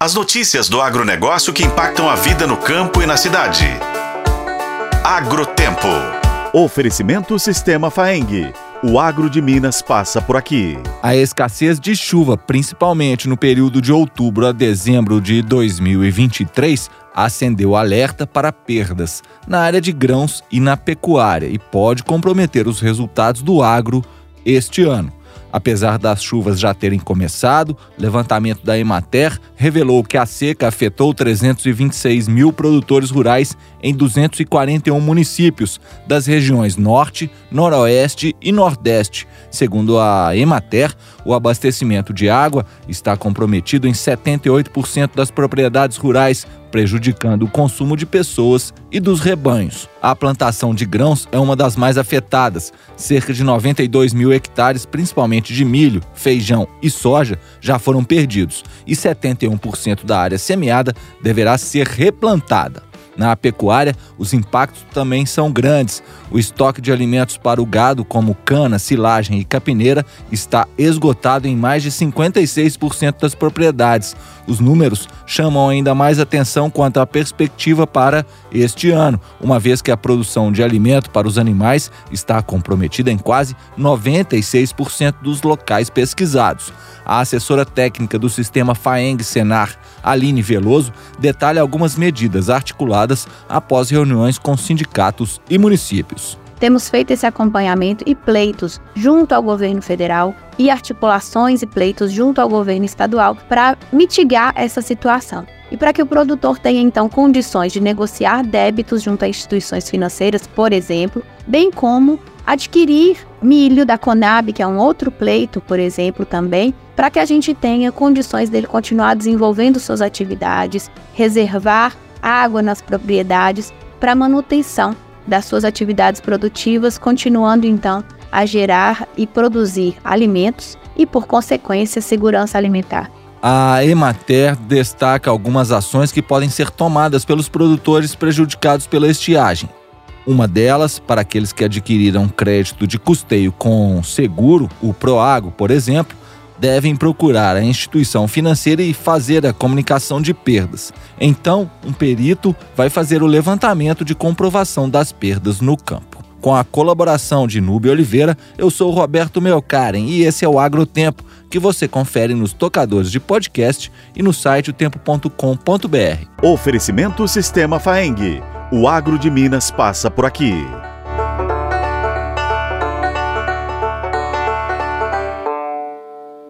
As notícias do agronegócio que impactam a vida no campo e na cidade. Agrotempo. Oferecimento Sistema Faeng. O agro de Minas passa por aqui. A escassez de chuva, principalmente no período de outubro a dezembro de 2023, acendeu alerta para perdas na área de grãos e na pecuária e pode comprometer os resultados do agro este ano. Apesar das chuvas já terem começado, levantamento da Emater revelou que a seca afetou 326 mil produtores rurais em 241 municípios das regiões Norte, Noroeste e Nordeste. Segundo a Emater, o abastecimento de água está comprometido em 78% das propriedades rurais, prejudicando o consumo de pessoas e dos rebanhos. A plantação de grãos é uma das mais afetadas. Cerca de 92 mil hectares, principalmente de milho, feijão e soja, já foram perdidos e 71% da área semeada deverá ser replantada. Na pecuária, os impactos também são grandes. O estoque de alimentos para o gado, como cana, silagem e capineira, está esgotado em mais de 56% das propriedades. Os números chamam ainda mais atenção quanto à perspectiva para este ano, uma vez que a produção de alimento para os animais está comprometida em quase 96% dos locais pesquisados. A assessora técnica do sistema FAENG Senar, Aline Veloso, detalha algumas medidas articuladas após reuniões com sindicatos e municípios. Temos feito esse acompanhamento e pleitos junto ao governo federal e articulações e pleitos junto ao governo estadual para mitigar essa situação. E para que o produtor tenha então condições de negociar débitos junto a instituições financeiras, por exemplo, bem como adquirir milho da Conab, que é um outro pleito, por exemplo, também, para que a gente tenha condições dele continuar desenvolvendo suas atividades, reservar água nas propriedades para manutenção das suas atividades produtivas, continuando então a gerar e produzir alimentos e, por consequência, segurança alimentar. A Emater destaca algumas ações que podem ser tomadas pelos produtores prejudicados pela estiagem. Uma delas, para aqueles que adquiriram crédito de custeio com seguro, o Proago, por exemplo, devem procurar a instituição financeira e fazer a comunicação de perdas. Então, um perito vai fazer o levantamento de comprovação das perdas no campo. Com a colaboração de Nube Oliveira, eu sou Roberto Melkaren e esse é o Agrotempo, que você confere nos tocadores de podcast e no site otempo.com.br. Oferecimento Sistema Faeng. O agro de Minas passa por aqui.